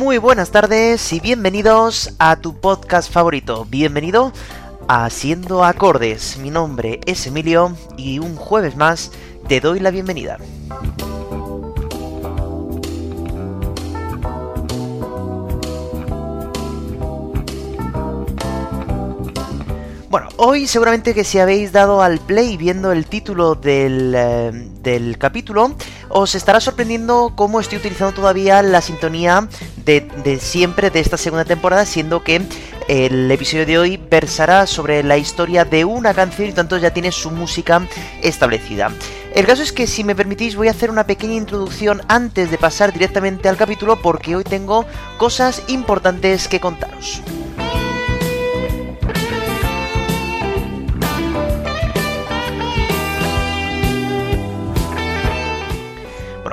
Muy buenas tardes y bienvenidos a tu podcast favorito. Bienvenido Haciendo Acordes. Mi nombre es Emilio y un jueves más te doy la bienvenida. Bueno, hoy seguramente que si habéis dado al play viendo el título del, eh, del capítulo, os estará sorprendiendo cómo estoy utilizando todavía la sintonía de, de, siempre de esta segunda temporada, siendo que el episodio de hoy versará sobre la historia de una canción y tanto ya tiene su música establecida. El caso es que si me permitís voy a hacer una pequeña introducción antes de pasar directamente al capítulo porque hoy tengo cosas importantes que contaros.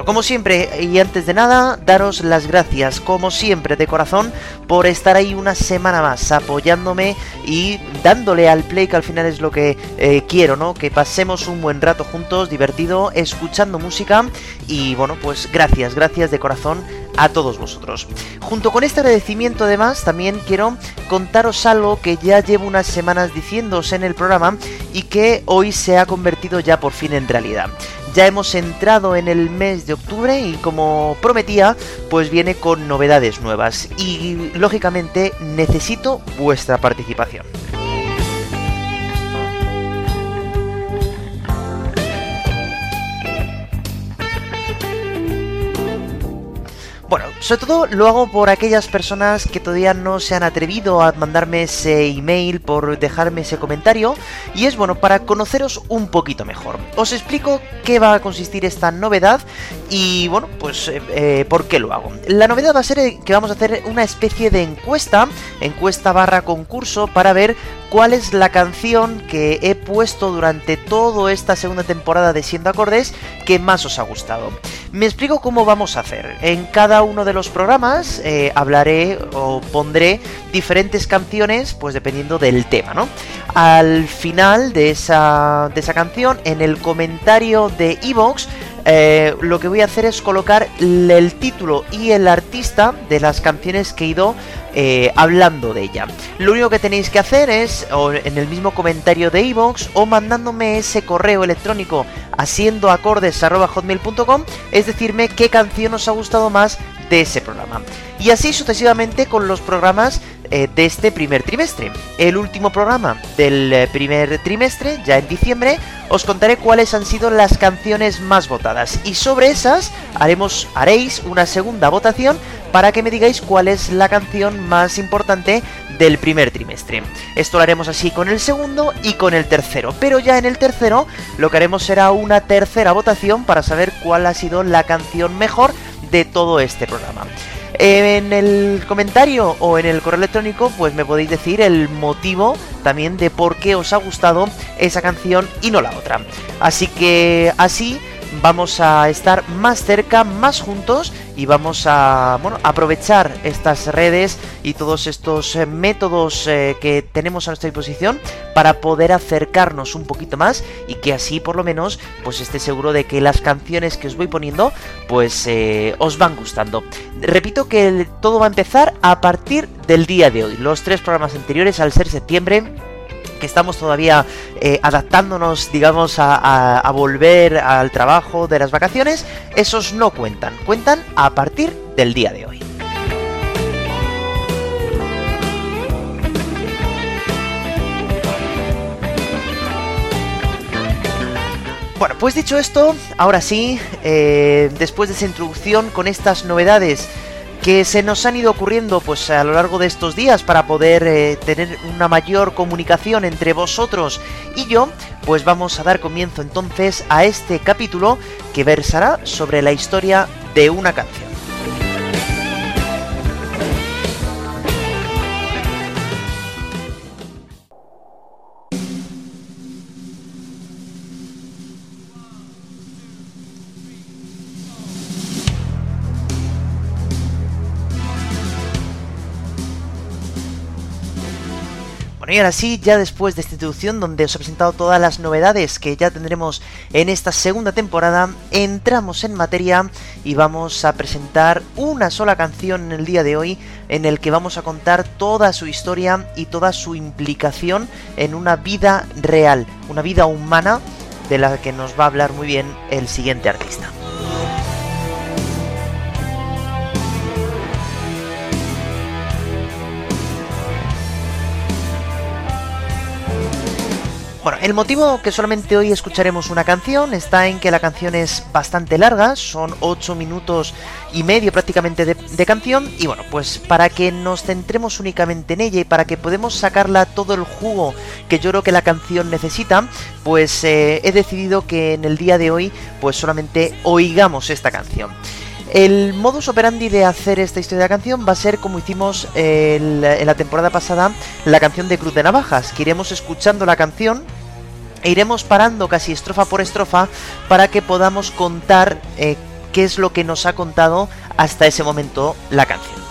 Como siempre, y antes de nada, daros las gracias, como siempre, de corazón, por estar ahí una semana más apoyándome y dándole al play, que al final es lo que eh, quiero, ¿no? Que pasemos un buen rato juntos, divertido, escuchando música. Y bueno, pues gracias, gracias de corazón a todos vosotros. Junto con este agradecimiento además también quiero contaros algo que ya llevo unas semanas diciéndoos en el programa y que hoy se ha convertido ya por fin en realidad. Ya hemos entrado en el mes de octubre y como prometía, pues viene con novedades nuevas y lógicamente necesito vuestra participación. Bueno, sobre todo lo hago por aquellas personas que todavía no se han atrevido a mandarme ese email, por dejarme ese comentario, y es bueno para conoceros un poquito mejor. Os explico qué va a consistir esta novedad y bueno, pues eh, eh, por qué lo hago. La novedad va a ser que vamos a hacer una especie de encuesta, encuesta barra concurso, para ver cuál es la canción que he puesto durante toda esta segunda temporada de Siendo Acordes que más os ha gustado. Me explico cómo vamos a hacer. En cada uno de los programas eh, hablaré o pondré diferentes canciones, pues dependiendo del tema, ¿no? Al final de esa, de esa canción, en el comentario de Evox, eh, lo que voy a hacer es colocar el título y el artista de las canciones que he ido eh, hablando de ella. Lo único que tenéis que hacer es, o en el mismo comentario de iVoox, o mandándome ese correo electrónico haciendoacordes.hotmail.com, es decirme qué canción os ha gustado más de ese programa. Y así sucesivamente con los programas eh, de este primer trimestre. El último programa del eh, primer trimestre, ya en diciembre, os contaré cuáles han sido las canciones más votadas. Y sobre esas haremos, haréis una segunda votación para que me digáis cuál es la canción más importante del primer trimestre. Esto lo haremos así con el segundo y con el tercero. Pero ya en el tercero lo que haremos será una tercera votación para saber cuál ha sido la canción mejor de todo este programa. En el comentario o en el correo electrónico, pues me podéis decir el motivo también de por qué os ha gustado esa canción y no la otra. Así que así vamos a estar más cerca, más juntos y vamos a bueno, aprovechar estas redes y todos estos eh, métodos eh, que tenemos a nuestra disposición para poder acercarnos un poquito más y que así por lo menos pues esté seguro de que las canciones que os voy poniendo pues eh, os van gustando. Repito que todo va a empezar a partir del día de hoy. Los tres programas anteriores al ser septiembre que estamos todavía eh, adaptándonos, digamos, a, volver al trabajo de las vacaciones, esos no cuentan, cuentan a partir del día de hoy. Bueno, pues dicho esto, ahora sí, eh, después de esa introducción con estas novedades que se nos han ido ocurriendo pues a lo largo de estos días para poder eh, tener una mayor comunicación entre vosotros y yo, pues vamos a dar comienzo entonces a este capítulo que versará sobre la historia de una canción. Bueno, y ahora sí, ya después de esta introducción donde os he presentado todas las novedades que ya tendremos en esta segunda temporada, entramos en materia y vamos a presentar una sola canción en el día de hoy en el que vamos a contar toda su historia y toda su implicación en una vida real, una vida humana de la que nos va a hablar muy bien el siguiente artista. Bueno, el motivo que solamente hoy escucharemos una canción está en que la canción es bastante larga, son 8 minutos y medio prácticamente de, canción, y bueno, pues para que nos centremos únicamente en ella y para que podamos sacarla todo el jugo que yo creo que la canción necesita, pues eh, he decidido que en el día de hoy pues solamente oigamos esta canción. El modus operandi de hacer esta historia de la canción va a ser como hicimos en la temporada pasada la canción de Cruz de Navajas, que iremos escuchando la canción e iremos parando casi estrofa por estrofa para que podamos contar eh, qué es lo que nos ha contado hasta ese momento la canción.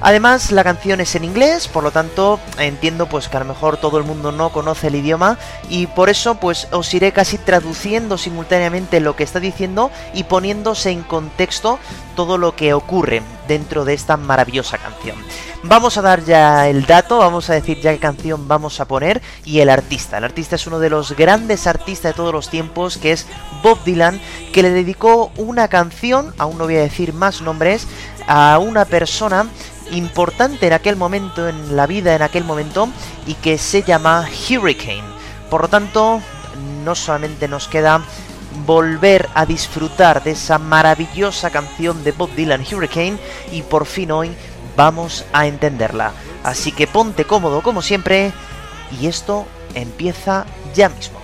Además, la canción es en inglés, por lo tanto, entiendo pues que a lo mejor todo el mundo no conoce el idioma y por eso pues os iré casi traduciendo simultáneamente lo que está diciendo y poniéndose en contexto todo lo que ocurre dentro de esta maravillosa canción. Vamos a dar ya el dato, vamos a decir ya qué canción vamos a poner y el artista. El artista es uno de los grandes artistas de todos los tiempos, que es Bob Dylan, que le dedicó una canción, aún no voy a decir más nombres, a una persona importante en aquel momento, en la vida en aquel momento, y que se llama Hurricane. Por lo tanto, no solamente nos queda volver a disfrutar de esa maravillosa canción de Bob Dylan Hurricane y por fin hoy vamos a entenderla. Así que ponte cómodo como siempre y esto empieza ya mismo.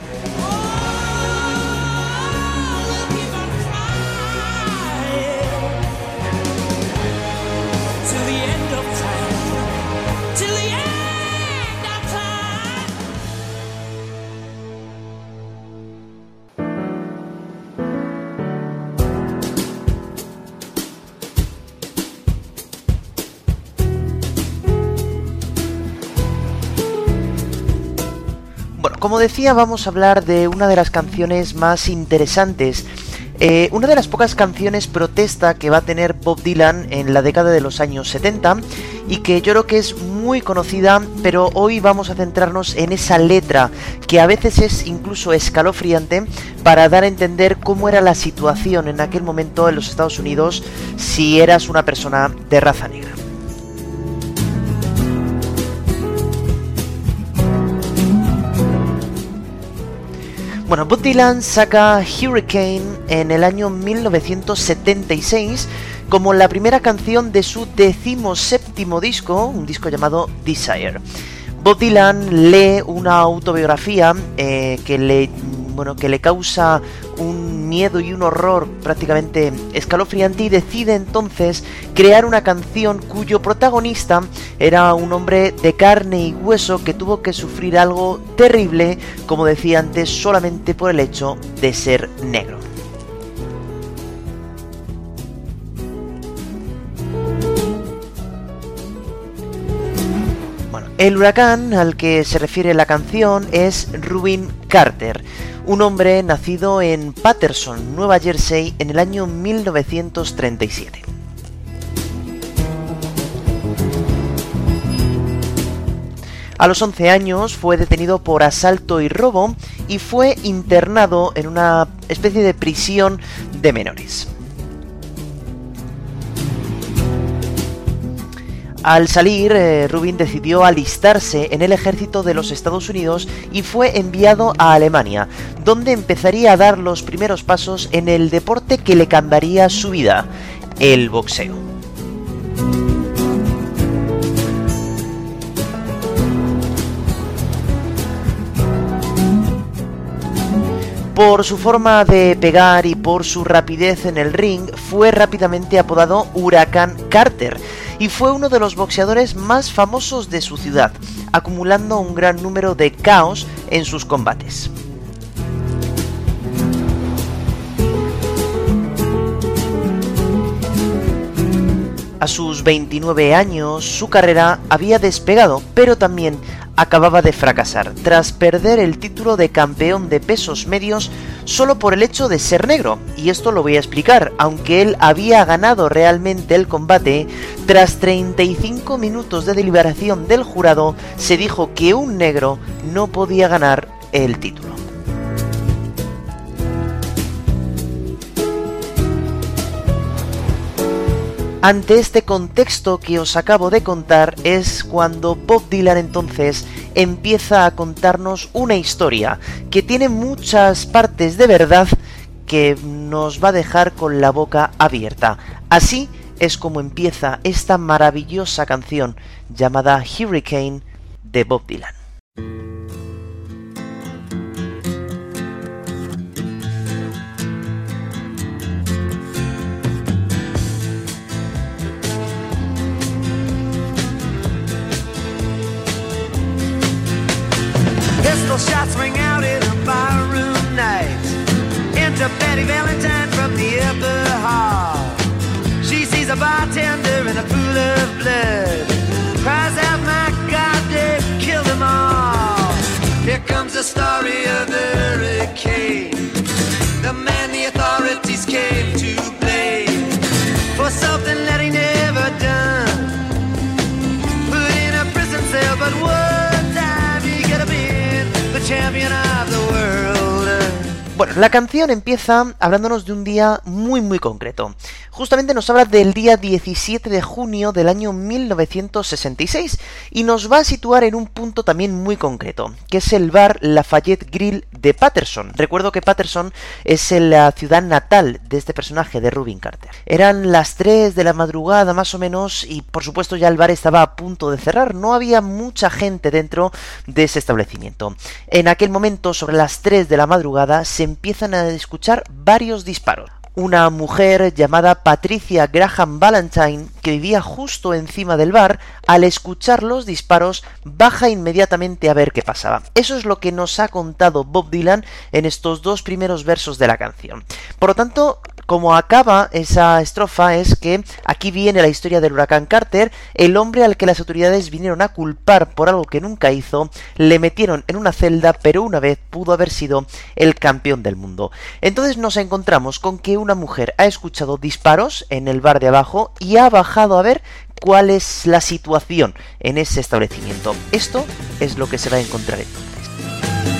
Como decía, vamos a hablar de una de las canciones más interesantes. Eh, una de las pocas canciones protesta que va a tener Bob Dylan en la década de los años 70 y que yo creo que es muy conocida, pero hoy vamos a centrarnos en esa letra que a veces es incluso escalofriante para dar a entender cómo era la situación en aquel momento en los Estados Unidos si eras una persona de raza negra. Bueno, Bob Dylan saca Hurricane en el año 1976 como la primera canción de su decimoséptimo disco, un disco llamado Desire. Bob Dylan lee una autobiografía eh, que le bueno, que le causa un miedo y un horror prácticamente escalofriante y decide entonces crear una canción cuyo protagonista era un hombre de carne y hueso que tuvo que sufrir algo terrible, como decía antes, solamente por el hecho de ser negro. El huracán al que se refiere la canción es Rubin Carter, un hombre nacido en Patterson, Nueva Jersey, en el año 1937. A los 11 años fue detenido por asalto y robo y fue internado en una especie de prisión de menores. Al salir, eh, Rubin decidió alistarse en el ejército de los Estados Unidos y fue enviado a Alemania, donde empezaría a dar los primeros pasos en el deporte que le cambiaría su vida, el boxeo. Por su forma de pegar y por su rapidez en el ring, fue rápidamente apodado Huracán Carter y fue uno de los boxeadores más famosos de su ciudad, acumulando un gran número de caos en sus combates. A sus 29 años, su carrera había despegado, pero también acababa de fracasar, tras perder el título de campeón de pesos medios solo por el hecho de ser negro. Y esto lo voy a explicar, aunque él había ganado realmente el combate, tras 35 minutos de deliberación del jurado, se dijo que un negro no podía ganar el título. Ante este contexto que os acabo de contar es cuando Bob Dylan entonces empieza a contarnos una historia que tiene muchas partes de verdad que nos va a dejar con la boca abierta. Así es como empieza esta maravillosa canción llamada Hurricane de Bob Dylan. Enter Betty Valentine from the upper hall. She sees a bartender in a pool of blood. Cries out, my God, they've killed them all. Here comes the story of the hurricane. The man the authorities came to blame for something that he never done. Put in a prison cell, but one time he could have been the champion. Bueno, la canción empieza hablándonos de un día muy muy concreto. Justamente nos habla del día 17 de junio del año 1966 y nos va a situar en un punto también muy concreto, que es el bar Lafayette Grill de Patterson. Recuerdo que Patterson es la ciudad natal de este personaje de Rubin Carter. Eran las 3 de la madrugada más o menos y por supuesto ya el bar estaba a punto de cerrar, no había mucha gente dentro de ese establecimiento. En aquel momento, sobre las 3 de la madrugada, se empiezan a escuchar varios disparos. Una mujer llamada Patricia Graham Valentine, que vivía justo encima del bar, al escuchar los disparos, baja inmediatamente a ver qué pasaba. Eso es lo que nos ha contado Bob Dylan en estos dos primeros versos de la canción. Por lo tanto, como acaba esa estrofa es que aquí viene la historia del huracán Carter, el hombre al que las autoridades vinieron a culpar por algo que nunca hizo, le metieron en una celda, pero una vez pudo haber sido el campeón del mundo. Entonces nos encontramos con que una mujer ha escuchado disparos en el bar de abajo y ha bajado a ver cuál es la situación en ese establecimiento. Esto es lo que se va a encontrar entonces.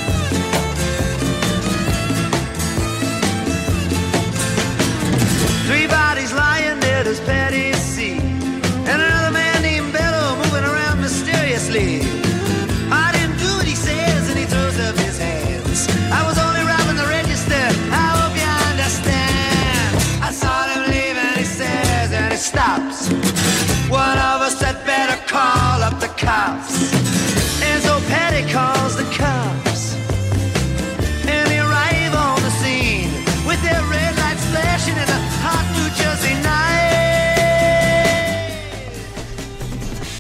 And so Patty calls the cops.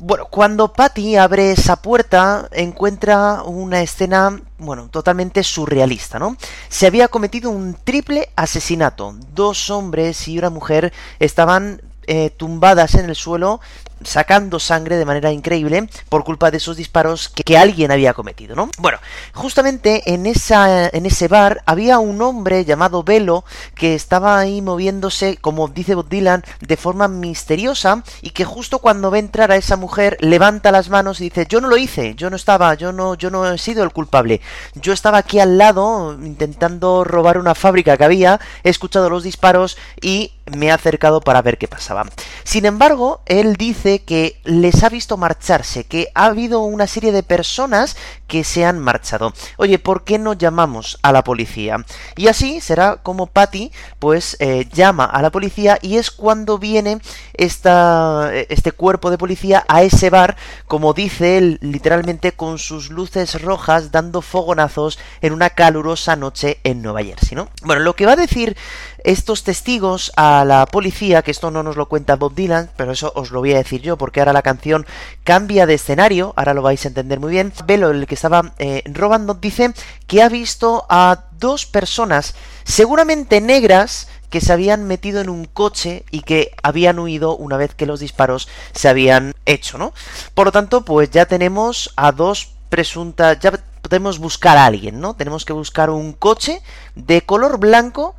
Bueno, cuando Patty abre esa puerta, encuentra una escena, bueno, totalmente surrealista, ¿no? Se había cometido un triple asesinato. Dos hombres y una mujer estaban eh, tumbadas en el suelo, sacando sangre de manera increíble por culpa de esos disparos que, que alguien había cometido, ¿no? Bueno, justamente en, esa, en ese bar había un hombre llamado Velo que estaba ahí moviéndose, como dice Bob Dylan, de forma misteriosa y que justo cuando ve entrar a esa mujer levanta las manos y dice yo no lo hice, yo no estaba, yo no, yo no he sido el culpable, yo estaba aquí al lado intentando robar una fábrica que había, he escuchado los disparos y me he acercado para ver qué pasaba. Sin embargo, él dice que les ha visto marcharse, que ha habido una serie de personas que se han marchado. Oye, ¿por qué no llamamos a la policía? Y así será como Patty, pues, eh, llama a la policía y es cuando viene esta, este cuerpo de policía a ese bar, como dice él, literalmente con sus luces rojas dando fogonazos en una calurosa noche en Nueva Jersey, ¿no? Bueno, lo que va a decir estos testigos a la policía, que esto no nos lo cuenta Bob Dylan, pero eso os lo voy a decir yo, porque ahora la canción cambia de escenario, ahora lo vais a entender muy bien. Velo, el que estaba eh, robando, dice que ha visto a dos personas, seguramente negras, que se habían metido en un coche y que habían huido una vez que los disparos se habían hecho, ¿no? Por lo tanto, pues ya tenemos a dos presuntas, ya podemos buscar a alguien, ¿no? Tenemos que buscar un coche de color blanco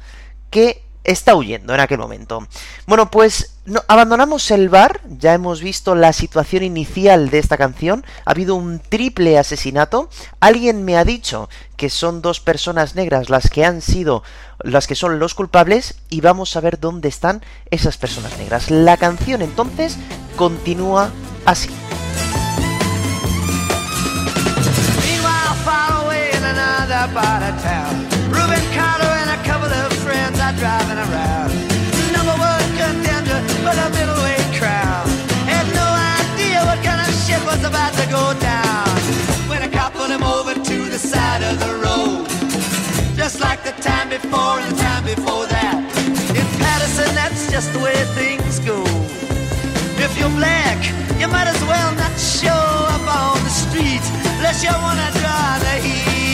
que está huyendo en aquel momento. Bueno, pues no, abandonamos el bar, ya hemos visto la situación inicial de esta canción, ha habido un triple asesinato, alguien me ha dicho que son dos personas negras las que han sido las que son los culpables y vamos a ver dónde están esas personas negras. La canción entonces continúa así. Driving around. Number one contender for the middleweight crown. Had no idea what kind of shit was about to go down. When a cop put him over to the side of the road. Just like the time before and the time before that. In Patterson, that's just the way things go. If you're black, you might as well not show up on the street unless you wanna draw the heat.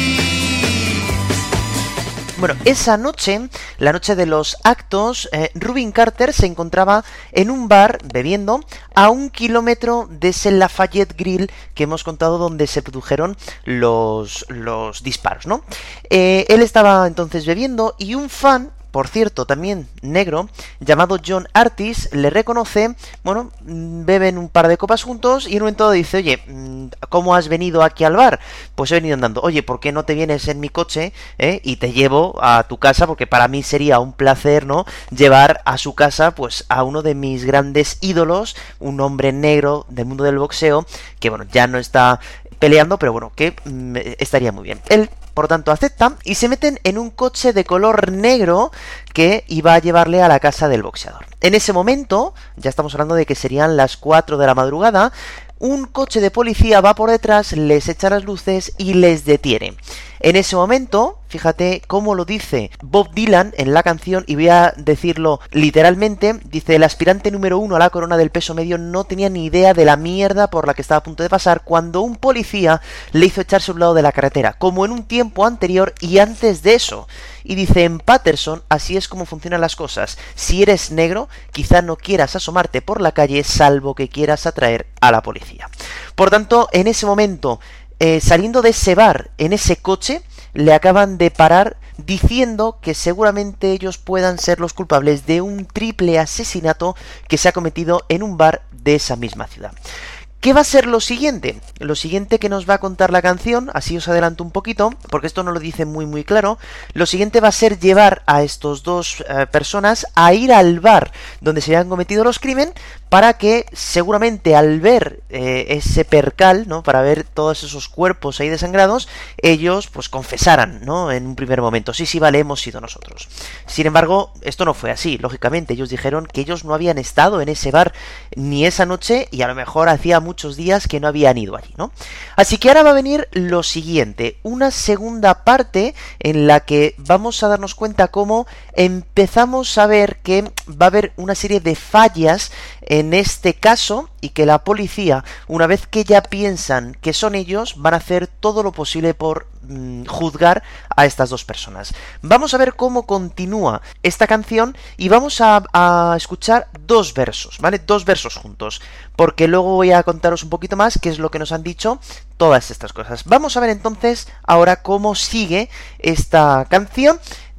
Bueno, esa noche, la noche de los actos, eh, Rubin Carter se encontraba en un bar bebiendo a un kilómetro de ese Lafayette Grill que hemos contado donde se produjeron los, los disparos, ¿no? Eh, él estaba entonces bebiendo y un fan por cierto, también negro, llamado John Artis, le reconoce, bueno, beben un par de copas juntos y en un momento dice, oye, mm, ¿cómo has venido aquí al bar? Pues he venido andando, oye, ¿por qué no te vienes en mi coche eh, y te llevo a tu casa? Porque para mí sería un placer, ¿no? Llevar a su casa, pues, a uno de mis grandes ídolos, un hombre negro del mundo del boxeo, que bueno, ya no está peleando, pero bueno, que mm, estaría muy bien. Él por tanto, aceptan y se meten en un coche de color negro que iba a llevarle a la casa del boxeador. En ese momento, ya estamos hablando de que serían las 4 de la madrugada, un coche de policía va por detrás, les echa las luces y les detiene. En ese momento, fíjate cómo lo dice Bob Dylan en la canción, y voy a decirlo literalmente, dice, el aspirante número uno a la corona del peso medio no tenía ni idea de la mierda por la que estaba a punto de pasar cuando un policía le hizo echarse a un lado de la carretera, como en un tiempo anterior y antes de eso. Y dice, en Patterson así es como funcionan las cosas. Si eres negro, quizá no quieras asomarte por la calle salvo que quieras atraer a la policía. Por tanto, en ese momento, eh, saliendo de ese bar, en ese coche, le acaban de parar diciendo que seguramente ellos puedan ser los culpables de un triple asesinato que se ha cometido en un bar de esa misma ciudad. ¿Qué va a ser lo siguiente? Lo siguiente que nos va a contar la canción, así os adelanto un poquito, porque esto no lo dice muy muy claro, lo siguiente va a ser llevar a estos dos eh, personas a ir al bar donde se habían cometido los crímenes para que seguramente al ver eh, ese percal, ¿no? Para ver todos esos cuerpos ahí desangrados, ellos pues confesaran, ¿no? En un primer momento, sí, sí, vale, hemos sido nosotros. Sin embargo, esto no fue así, lógicamente, ellos dijeron que ellos no habían estado en ese bar ni esa noche y a lo mejor hacía muchos días que no habían ido allí, ¿no? Así que ahora va a venir lo siguiente, una segunda parte en la que vamos a darnos cuenta cómo empezamos a ver que va a haber una serie de fallas en este caso y que la policía, una vez que ya piensan que son ellos, van a hacer todo lo posible por mm, juzgar a estas dos personas. Vamos a ver cómo continúa esta canción y vamos a, a escuchar dos versos, ¿vale? Dos versos juntos, porque luego voy a contaros un poquito más qué es lo que nos han dicho todas estas cosas. Vamos a ver entonces ahora cómo sigue esta canción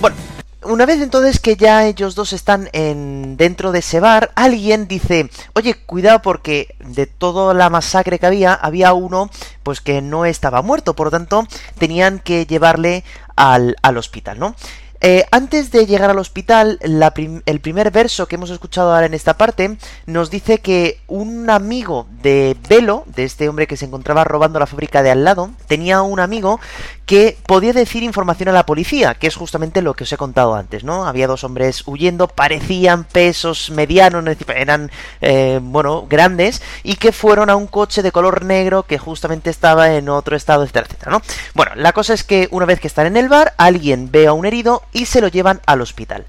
Bueno, una vez entonces que ya ellos dos están en dentro de ese bar, alguien dice, oye, cuidado porque de toda la masacre que había, había uno pues que no estaba muerto, por lo tanto tenían que llevarle al, al hospital, ¿no? Eh, antes de llegar al hospital, la el primer verso que hemos escuchado ahora en esta parte nos dice que un amigo de Velo, de este hombre que se encontraba robando la fábrica de al lado, tenía un amigo que podía decir información a la policía, que es justamente lo que os he contado antes, ¿no? Había dos hombres huyendo, parecían pesos medianos, eran, eh, bueno, grandes, y que fueron a un coche de color negro que justamente estaba en otro estado, etcétera, etcétera, ¿no? Bueno, la cosa es que una vez que están en el bar, alguien ve a un herido y se lo llevan al hospital.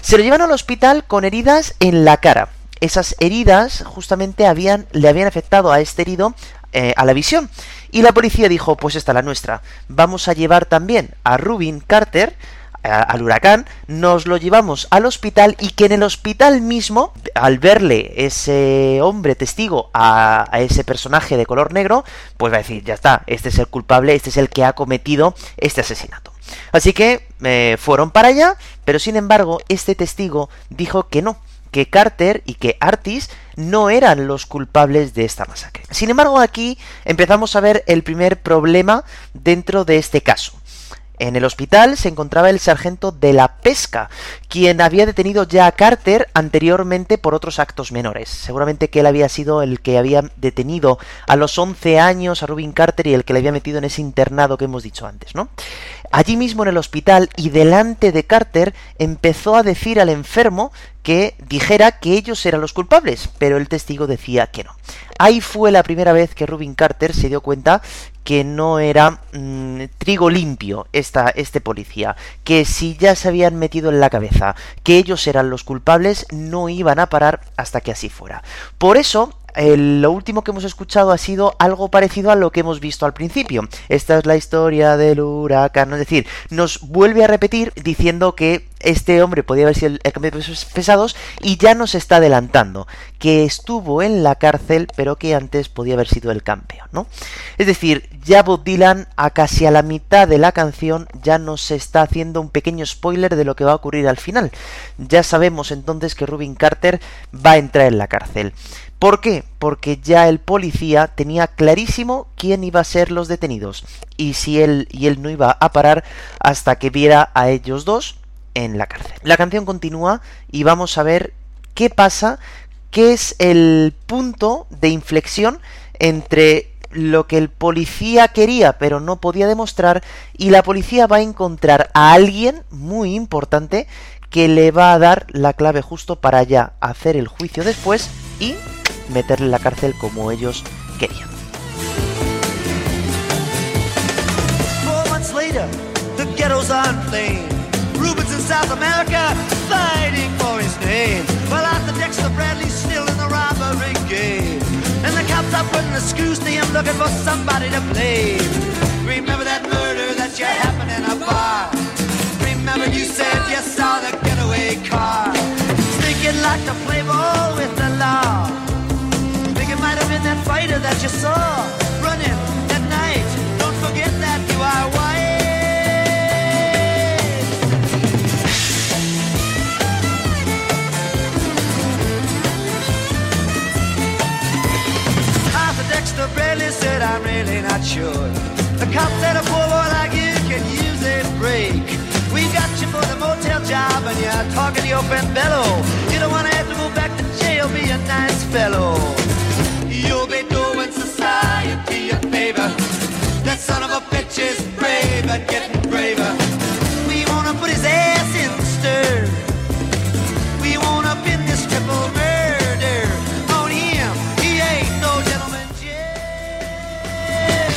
Se lo llevan al hospital con heridas en la cara. Esas heridas justamente habían, le habían afectado a este herido eh, a la visión. Y la policía dijo, pues esta es la nuestra. Vamos a llevar también a Rubin Carter, al huracán, nos lo llevamos al hospital y que en el hospital mismo, al verle ese hombre testigo a, a ese personaje de color negro, pues va a decir, ya está, este es el culpable, este es el que ha cometido este asesinato. Así que eh, fueron para allá, pero sin embargo, este testigo dijo que no, que Carter y que Artis no eran los culpables de esta masacre. Sin embargo, aquí empezamos a ver el primer problema dentro de este caso. En el hospital se encontraba el sargento de la pesca, quien había detenido ya a Carter anteriormente por otros actos menores. Seguramente que él había sido el que había detenido a los 11 años a Rubin Carter y el que le había metido en ese internado que hemos dicho antes, ¿no? Allí mismo en el hospital y delante de Carter empezó a decir al enfermo que dijera que ellos eran los culpables, pero el testigo decía que no. Ahí fue la primera vez que Rubin Carter se dio cuenta que no era mm, trigo limpio esta, este policía, que si ya se habían metido en la cabeza que ellos eran los culpables, no iban a parar hasta que así fuera. Por eso, el- lo último que hemos escuchado ha sido algo parecido a lo que hemos visto al principio. Esta es la historia del huracán, es decir, nos vuelve a repetir diciendo que este hombre podía haber sido el, el cambio de pesos pesados y ya nos está adelantando que estuvo en la cárcel pero que antes podía haber sido el campeón, ¿no? Es decir, ya Bob Dylan a casi a la mitad de la canción ya nos está haciendo un pequeño spoiler de lo que va a ocurrir al final. Ya sabemos entonces que Rubin Carter va a entrar en la cárcel. ¿Por qué? Porque ya el policía tenía clarísimo quién iba a ser los detenidos y si él y él no iba a parar hasta que viera a ellos dos en la cárcel. La canción continúa y vamos a ver qué pasa, qué es el punto de inflexión entre lo que el policía quería pero no podía demostrar y la policía va a encontrar a alguien muy importante que le va a dar la clave justo para ya hacer el juicio después y meterle en la cárcel como ellos querían. The the the the. Remember you said you saw the getaway car? You'd like to play ball with the law? That fighter that you saw running that night. Don't forget that you are white. Dexter Bradley said, I'm really not sure. The cop said a poor boy like you can use a break. We got you for the motel job and you're talking to your friend Bello. You don't want to have to go back to jail, be a nice fellow. You'll be doing society a favor. That son of a bitch is brave and getting braver. We wanna put his ass in the stir. We wanna pin this triple murder on him. He ain't no gentleman. Jack.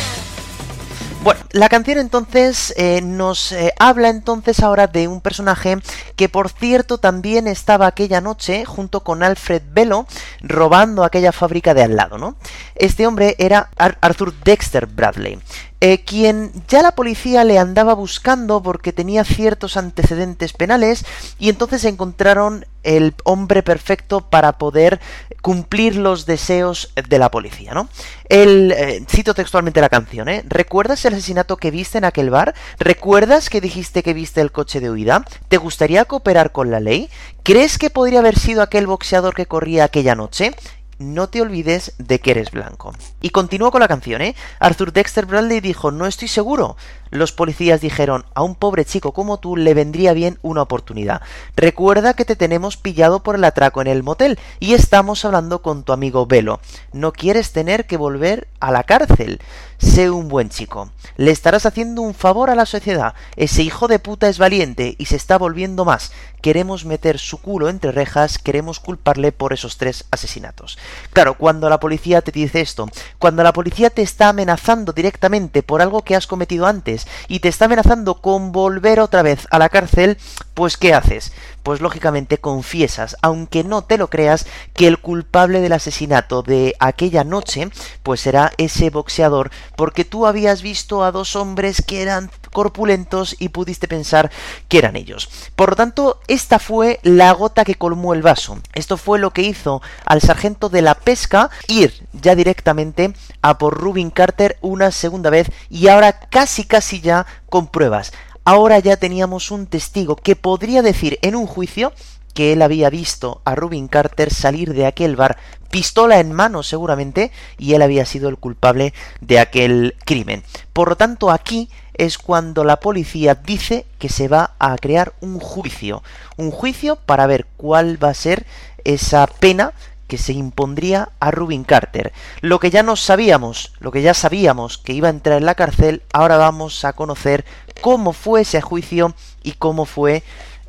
Bueno, la canción entonces eh, nos eh, habla entonces ahora de un personaje que por cierto también estaba aquella noche junto con Alfred Bello robando aquella fábrica de al lado, ¿no? Este hombre era Ar- Arthur Dexter Bradley, eh, quien ya la policía le andaba buscando porque tenía ciertos antecedentes penales y entonces encontraron el hombre perfecto para poder cumplir los deseos de la policía, ¿no? El, cito textualmente la canción, ¿eh? ¿Recuerdas el asesinato que viste en aquel bar? ¿Recuerdas que dijiste que viste el coche de huida? ¿Te gustaría cooperar con la ley? ¿Crees que podría haber sido aquel boxeador que corría aquella noche? No te olvides de que eres blanco. Y continúo con la canción, ¿eh? Arthur Dexter Bradley dijo, no estoy seguro. Los policías dijeron, a un pobre chico como tú le vendría bien una oportunidad. Recuerda que te tenemos pillado por el atraco en el motel y estamos hablando con tu amigo Velo. No quieres tener que volver a la cárcel. Sé un buen chico. Le estarás haciendo un favor a la sociedad. Ese hijo de puta es valiente y se está volviendo más. Queremos meter su culo entre rejas, queremos culparle por esos tres asesinatos. Claro, cuando la policía te dice esto, cuando la policía te está amenazando directamente por algo que has cometido antes y te está amenazando con volver otra vez a la cárcel, pues ¿qué haces? Pues lógicamente confiesas, aunque no te lo creas, que el culpable del asesinato de aquella noche, pues será ese boxeador, porque tú habías visto a dos hombres que eran corpulentos y pudiste pensar que eran ellos. Por lo tanto, esta fue la gota que colmó el vaso. Esto fue lo que hizo al sargento de la pesca ir ya directamente a por Rubin Carter una segunda vez y ahora casi casi ya con pruebas. Ahora ya teníamos un testigo que podría decir en un juicio que él había visto a Rubin Carter salir de aquel bar, pistola en mano seguramente, y él había sido el culpable de aquel crimen. Por lo tanto, aquí es cuando la policía dice que se va a crear un juicio, un juicio para ver cuál va a ser esa pena que se impondría a Rubin Carter. Lo que ya no sabíamos, lo que ya sabíamos que iba a entrar en la cárcel, ahora vamos a conocer cómo fue ese juicio y cómo fue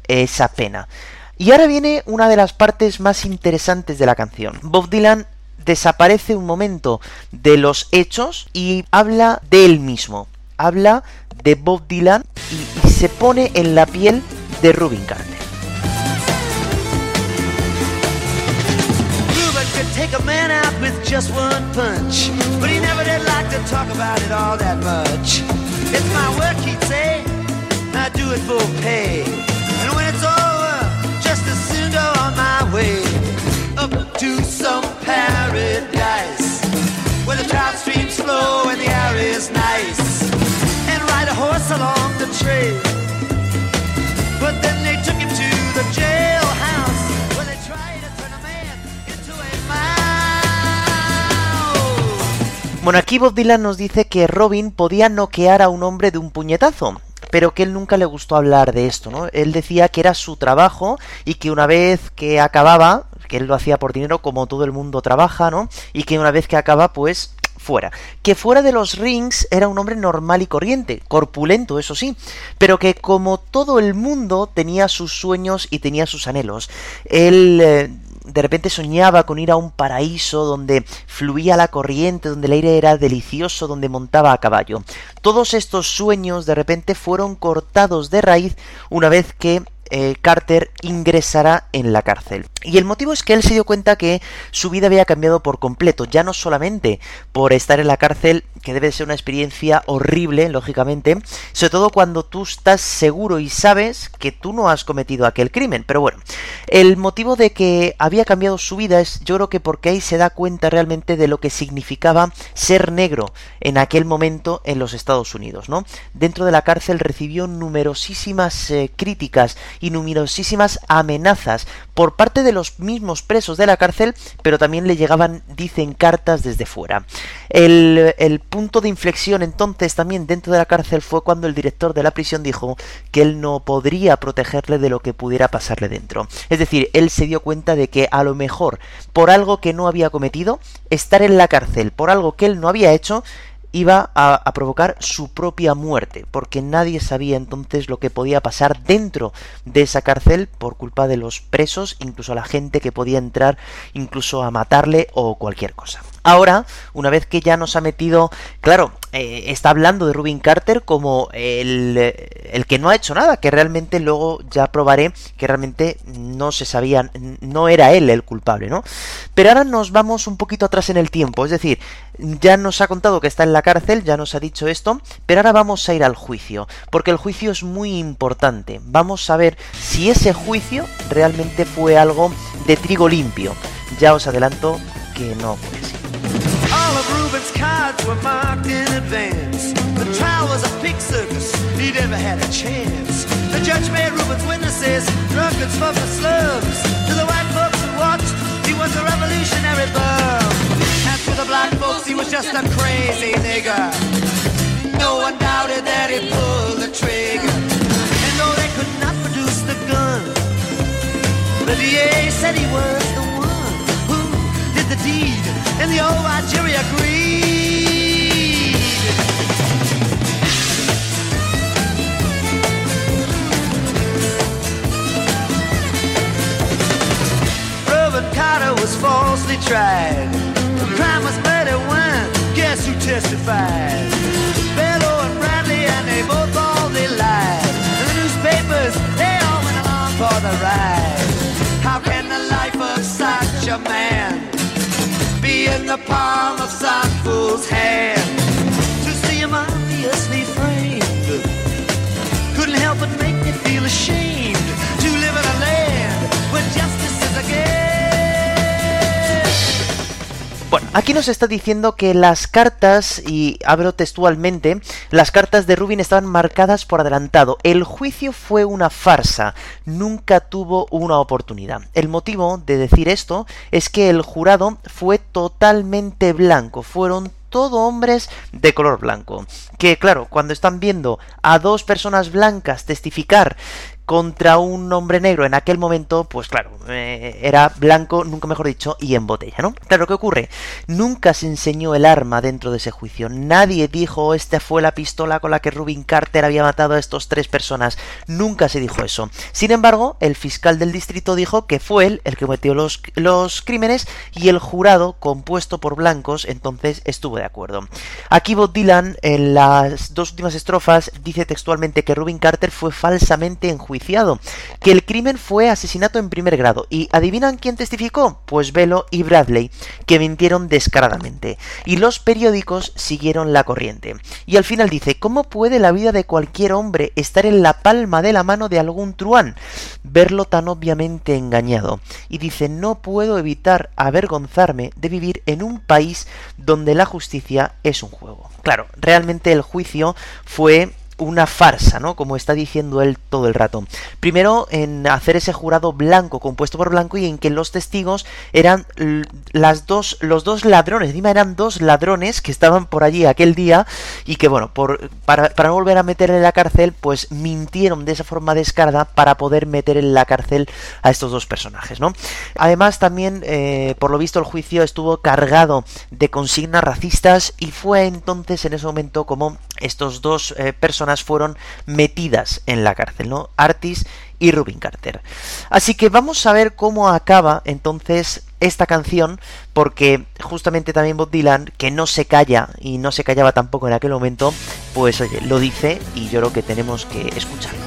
esa pena. Y ahora viene una de las partes más interesantes de la canción. Bob Dylan desaparece un momento de los hechos y habla de él mismo. Habla de Bob Dylan y, se pone en la piel de Rubin Carter. All. It's my work. And when it's over, Bueno, aquí Bob Dylan nos dice que Robin podía noquear a un hombre de un puñetazo, pero que él nunca le gustó hablar de esto, ¿no? Él decía que era su trabajo y que una vez que acababa, que él lo hacía por dinero como todo el mundo trabaja, ¿no? Y que una vez que acaba, pues fuera. Que fuera de los rings era un hombre normal y corriente, corpulento, eso sí, pero que como todo el mundo tenía sus sueños y tenía sus anhelos. Él eh, de repente soñaba con ir a un paraíso donde fluía la corriente, donde el aire era delicioso, donde montaba a caballo. Todos estos sueños de repente fueron cortados de raíz una vez que eh, Carter ingresará en la cárcel. Y el motivo es que él se dio cuenta que su vida había cambiado por completo, ya no solamente por estar en la cárcel, que debe ser una experiencia horrible, lógicamente, sobre todo cuando tú estás seguro y sabes que tú no has cometido aquel crimen. Pero bueno, el motivo de que había cambiado su vida es yo creo que porque ahí se da cuenta realmente de lo que significaba ser negro en aquel momento en los Estados Unidos, ¿no? Dentro de la cárcel recibió numerosísimas eh, críticas y numerosísimas amenazas por parte de los mismos presos de la cárcel, pero también le llegaban, dicen, cartas desde fuera. El, el punto de inflexión entonces también dentro de la cárcel fue cuando el director de la prisión dijo que él no podría protegerle de lo que pudiera pasarle dentro. Es decir, él se dio cuenta de que a lo mejor por algo que no había cometido, estar en la cárcel por algo que él no había hecho, iba a, provocar su propia muerte, porque nadie sabía entonces lo que podía pasar dentro de esa cárcel por culpa de los presos, incluso a la gente que podía entrar incluso a matarle o cualquier cosa. Ahora, una vez que ya nos ha metido, claro, eh, está hablando de Rubin Carter como el, el, que no ha hecho nada, que realmente luego ya probaré que realmente no se sabía, no era él el culpable, ¿no? Pero ahora nos vamos un poquito atrás en el tiempo, es decir, ya nos ha contado que está en la cárcel, ya nos ha dicho esto, pero ahora vamos a ir al juicio, porque el juicio es muy importante. Vamos a ver si ese juicio realmente fue algo de trigo limpio. Ya os adelanto que no fue así. He was a. The black folks, he was just a crazy nigger. No one doubted that he pulled the trigger. And though they could not produce the gun, the DA said he was the one who did the deed and the old jury agreed. Robert Carter was falsely tried. Crime was murder one. Guess who testified? Bello and Bradley, and they both all they lied. The newspapers, they all went along for the ride. How can the life of such a man? be in the palm of some fool's hand. To see him obviously framed couldn't help but make me feel ashamed aquí nos está diciendo que las cartas, y abro textualmente, las cartas de Rubin estaban marcadas por adelantado. El juicio fue una farsa, nunca tuvo una oportunidad. El motivo de decir esto es que el jurado fue totalmente blanco, fueron todo hombres de color blanco. Que claro, cuando están viendo a dos personas blancas testificar contra un hombre negro en aquel momento, pues claro, eh, era blanco, nunca mejor dicho, y en botella, ¿no? Claro, ¿qué ocurre? Nunca se enseñó el arma dentro de ese juicio. Nadie dijo, esta fue la pistola con la que Rubin Carter había matado a estos tres personas. Nunca se dijo eso. Sin embargo, el fiscal del distrito dijo que fue él el que cometió los, los crímenes y el jurado, compuesto por blancos, entonces estuvo de acuerdo. Aquí Bob Dylan, en las dos últimas estrofas, dice textualmente que Rubin Carter fue falsamente enjuiciado que el crimen fue asesinato en primer grado. ¿Y adivinan quién testificó? Pues Velo y Bradley, que mintieron descaradamente. Y los periódicos siguieron la corriente. Y al final dice, ¿cómo puede la vida de cualquier hombre estar en la palma de la mano de algún truán? Verlo tan obviamente engañado. Y dice, no puedo evitar avergonzarme de vivir en un país donde la justicia es un juego. Claro, realmente el juicio fue una farsa, ¿no? Como está diciendo él todo el rato. Primero, en hacer ese jurado blanco, compuesto por blanco, y en que los testigos eran las dos, los dos ladrones, encima eran dos ladrones que estaban por allí aquel día, y que bueno, por, para, no volver a meter en la cárcel, pues mintieron de esa forma descarada para poder meter en la cárcel a estos dos personajes, ¿no? Además, también, eh, por lo visto, el juicio estuvo cargado de consignas racistas, y fue entonces en ese momento como estos dos eh, personajes fueron metidas en la cárcel, ¿no? Artis y Rubin Carter. Así que vamos a ver cómo acaba entonces esta canción, porque justamente también Bob Dylan, que no se calla y no se callaba tampoco en aquel momento, pues oye, lo dice y yo creo que tenemos que escucharlo.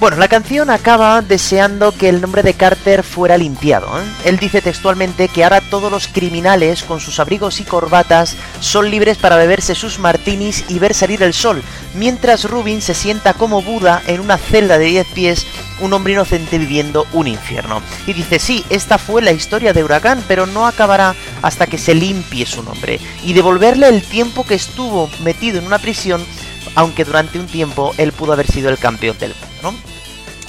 Bueno, la canción acaba deseando que el nombre de Carter fuera limpiado. ¿eh? Él dice textualmente que ahora todos los criminales con sus abrigos y corbatas son libres para beberse sus martinis y ver salir el sol, mientras Rubin se sienta como Buda en una celda de 10 pies, un hombre inocente viviendo un infierno. Y dice, sí, esta fue la historia de Huracán, pero no acabará hasta que se limpie su nombre y devolverle el tiempo que estuvo metido en una prisión aunque durante un tiempo él pudo haber sido el campeón del mundo, ¿no?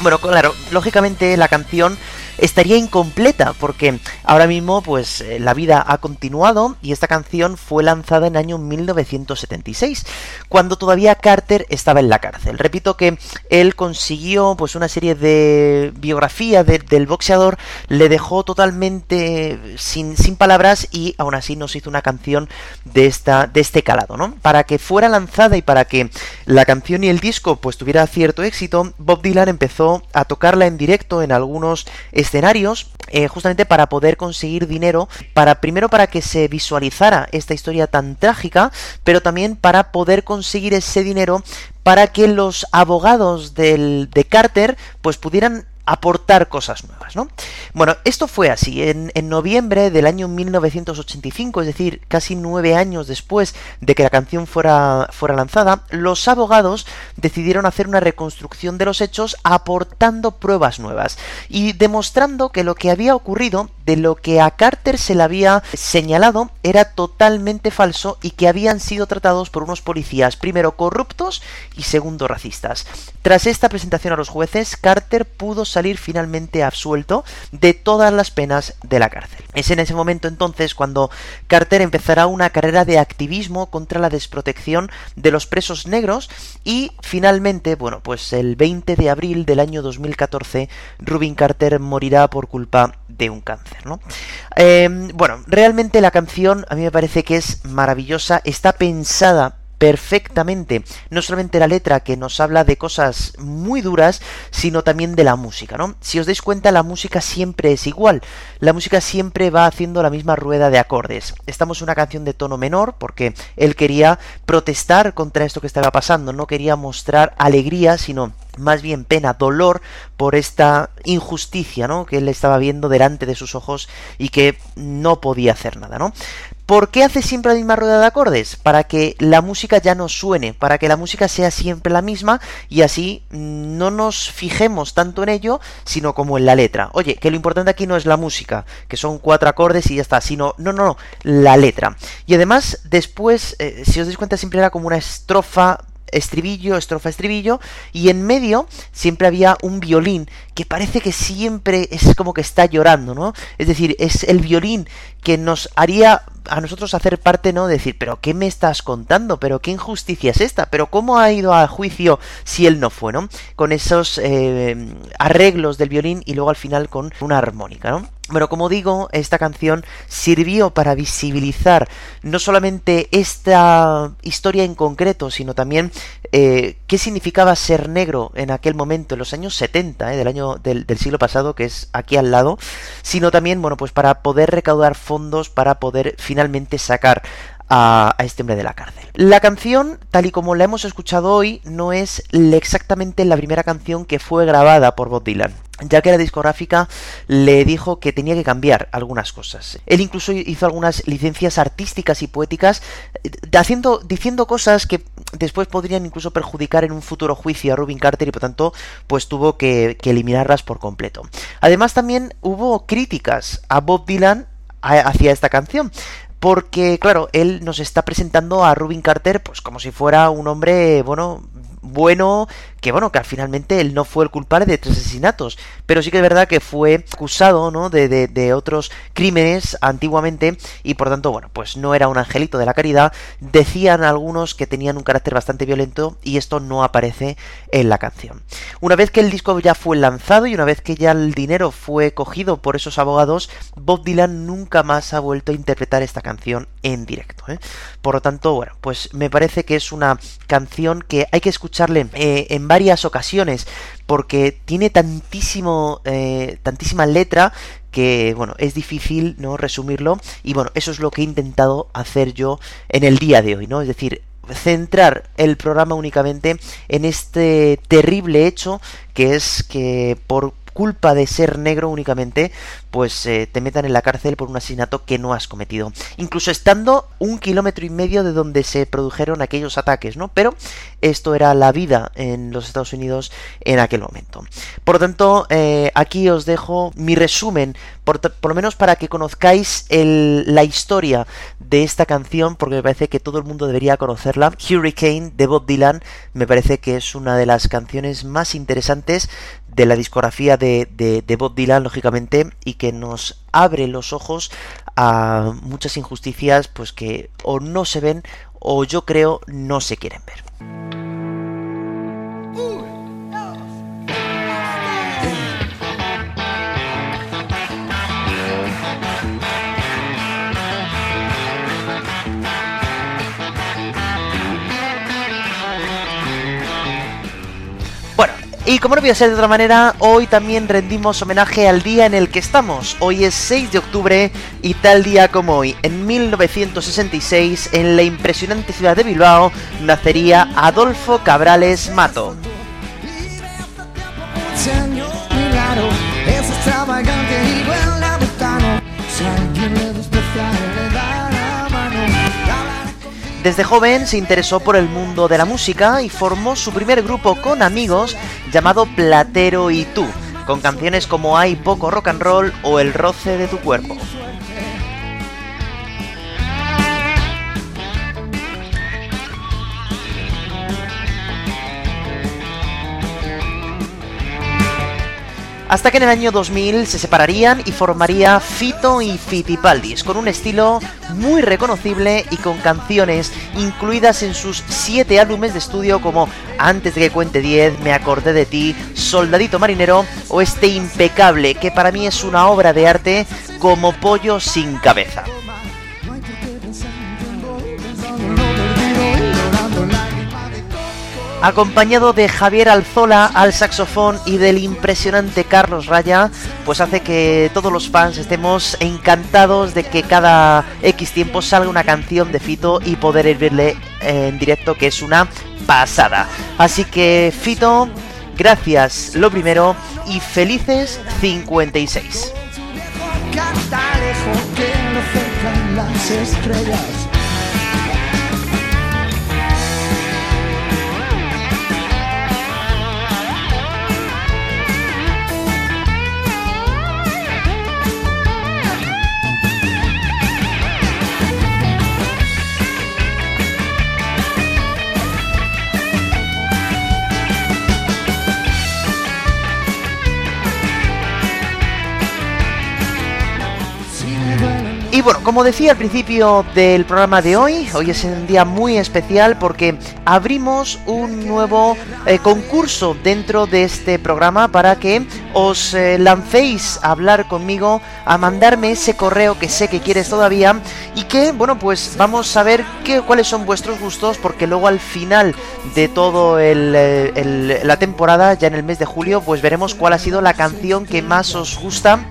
Bueno, claro, lógicamente la canción estaría incompleta porque ahora mismo pues eh, la vida ha continuado y esta canción fue lanzada en año 1976 cuando todavía Carter estaba en la cárcel. Repito que él consiguió pues una serie de biografía de- del boxeador, le dejó totalmente sin, sin palabras y aún así nos hizo una canción de esta de este calado, ¿no? Para que fuera lanzada y para que la canción y el disco pues tuviera cierto éxito, Bob Dylan empezó a tocarla en directo en algunos escenarios eh, justamente para poder conseguir dinero para primero para que se visualizara esta historia tan trágica pero también para poder conseguir ese dinero para que los abogados del, de Carter pues pudieran aportar cosas nuevas, ¿no? Bueno, esto fue así. En, en noviembre del año 1985, es decir, casi nueve años después de que la canción fuera, fuera lanzada, los abogados decidieron hacer una reconstrucción de los hechos aportando pruebas nuevas y demostrando que lo que había ocurrido, de lo que a Carter se le había señalado, era totalmente falso y que habían sido tratados por unos policías, primero corruptos y segundo racistas. Tras esta presentación a los jueces, Carter pudo salir finalmente absuelto de todas las penas de la cárcel. Es en ese momento entonces cuando Carter empezará una carrera de activismo contra la desprotección de los presos negros y finalmente, bueno, pues el 20 de abril del año 2014, Rubin Carter morirá por culpa de un cáncer, ¿no? Eh, bueno, realmente la canción a mí me parece que es maravillosa, está pensada perfectamente, no solamente la letra que nos habla de cosas muy duras, sino también de la música, ¿no? Si os dais cuenta, la música siempre es igual, la música siempre va haciendo la misma rueda de acordes. Estamos en una canción de tono menor porque él quería protestar contra esto que estaba pasando, no quería mostrar alegría, sino más bien pena, dolor por esta injusticia, ¿no? Que él estaba viendo delante de sus ojos y que no podía hacer nada, ¿no? ¿Por qué hace siempre la misma rueda de acordes? Para que la música ya no suene, para que la música sea siempre la misma y así no nos fijemos tanto en ello, sino como en la letra. Oye, que lo importante aquí no es la música, que son cuatro acordes y ya está, sino, no, no, no, la letra. Y además, después, eh, si os dais cuenta, siempre era como una estrofa estribillo, estrofa, estribillo, y en medio siempre había un violín que parece que siempre es como que está llorando, ¿no? Es decir, es el violín que nos haría a nosotros hacer parte, ¿no? De decir, pero ¿qué me estás contando? ¿Pero qué injusticia es esta? ¿Pero cómo ha ido a juicio si él no fue, ¿no? Con esos eh, arreglos del violín y luego al final con una armónica, ¿no? Bueno, como digo, esta canción sirvió para visibilizar no solamente esta historia en concreto, sino también eh, qué significaba ser negro en aquel momento, en los años 70, eh, del año del, del, siglo pasado, que es aquí al lado, sino también, bueno, pues para poder recaudar fondos para poder finalmente sacar a, este hombre de la cárcel. La canción, tal y como la hemos escuchado hoy, no es exactamente la primera canción que fue grabada por Bob Dylan ya que la discográfica le dijo que tenía que cambiar algunas cosas. Él incluso hizo algunas licencias artísticas y poéticas haciendo, diciendo cosas que después podrían incluso perjudicar en un futuro juicio a Rubin Carter y por tanto pues tuvo que eliminarlas por completo. Además también hubo críticas a Bob Dylan hacia esta canción porque claro, él nos está presentando a Rubin Carter pues como si fuera un hombre, bueno, bueno, que bueno, que finalmente él no fue el culpable de tres asesinatos, pero sí que es verdad que fue acusado, ¿no? De, de, otros crímenes antiguamente y por tanto, bueno, pues no era un angelito de la caridad. Decían algunos que tenían un carácter bastante violento y esto no aparece en la canción. Una vez que el disco ya fue lanzado y una vez que ya el dinero fue cogido por esos abogados, Bob Dylan nunca más ha vuelto a interpretar esta canción en directo. ¿eh? Por lo tanto, bueno, pues me parece que es una canción que hay que escucharle eh, en varias ocasiones porque tiene tantísimo, eh, tantísima letra que bueno, es difícil no resumirlo y bueno, eso es lo que he intentado hacer yo en el día de hoy, ¿no? Es decir, centrar el programa únicamente en este terrible hecho que es que por culpa de ser negro únicamente, pues eh, te metan en la cárcel por un asesinato que no has cometido. Incluso estando un kilómetro y medio de donde se produjeron aquellos ataques, ¿no? Pero esto era la vida en los Estados Unidos en aquel momento. Por lo tanto, eh, aquí os dejo mi resumen, por, lo menos para que conozcáis la historia de esta canción, porque me parece que todo el mundo debería conocerla. Hurricane de Bob Dylan me parece que es una de las canciones más interesantes de la discografía de, de, Bob Dylan, lógicamente, y que nos abre los ojos a muchas injusticias pues que o no se ven o yo creo no se quieren ver. Y como no voy a ser de otra manera, hoy también rendimos homenaje al día en el que estamos. Hoy es 6 de octubre y tal día como hoy, en 1966, en la impresionante ciudad de Bilbao, nacería Adolfo Cabrales Mato. Desde joven se interesó por el mundo de la música y formó su primer grupo con amigos llamado Platero y tú, con canciones como Hay poco rock and roll o El roce de tu cuerpo. Hasta que en el año 2000 se separarían y formaría Fito y Fitipaldis, con un estilo muy reconocible y con canciones incluidas en sus siete álbumes de estudio como Antes de que cuente 10, Me acordé de ti, Soldadito Marinero o este impecable que para mí es una obra de arte como pollo sin cabeza. Acompañado de Javier Alzola al saxofón y del impresionante Carlos Raya, pues hace que todos los fans estemos encantados de que cada X tiempo salga una canción de Fito y poder verle en directo, que es una pasada. Así que Fito, gracias lo primero y felices 56. Y bueno, como decía al principio del programa de hoy, hoy es un día muy especial porque abrimos un nuevo eh, concurso dentro de este programa para que os eh, lancéis a hablar conmigo, a mandarme ese correo que sé que quieres todavía y que, bueno, pues vamos a ver qué, cuáles son vuestros gustos porque luego al final de todo eh, la temporada, ya en el mes de julio, pues veremos cuál ha sido la canción que más os gusta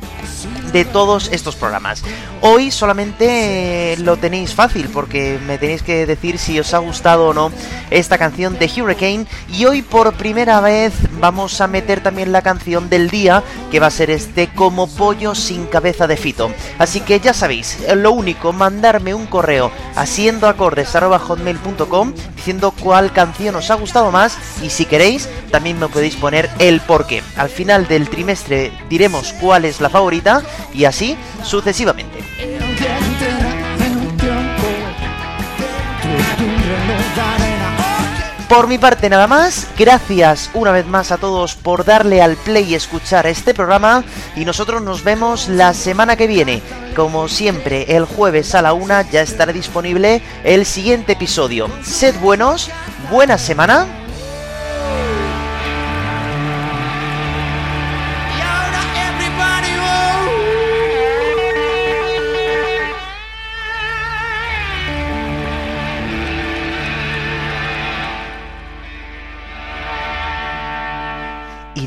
de todos estos programas. Hoy solamente lo tenéis fácil porque me tenéis que decir si os ha gustado o no esta canción de Hurricane y hoy por primera vez vamos a meter también la canción del día que va a ser este como pollo sin cabeza de fito. Así que ya sabéis, lo único, mandarme un correo hotmail.com diciendo cuál canción os ha gustado más y si queréis también me podéis poner el porqué. Al final del trimestre diremos cuál es la favorita y así sucesivamente. Por mi parte nada más, gracias una vez más a todos por darle al play y escuchar este programa y nosotros nos vemos la semana que viene. Como siempre, el jueves a la una ya estará disponible el siguiente episodio. Sed buenos, buena semana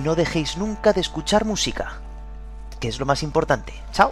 no dejéis nunca de escuchar música, que es lo más importante. Chao.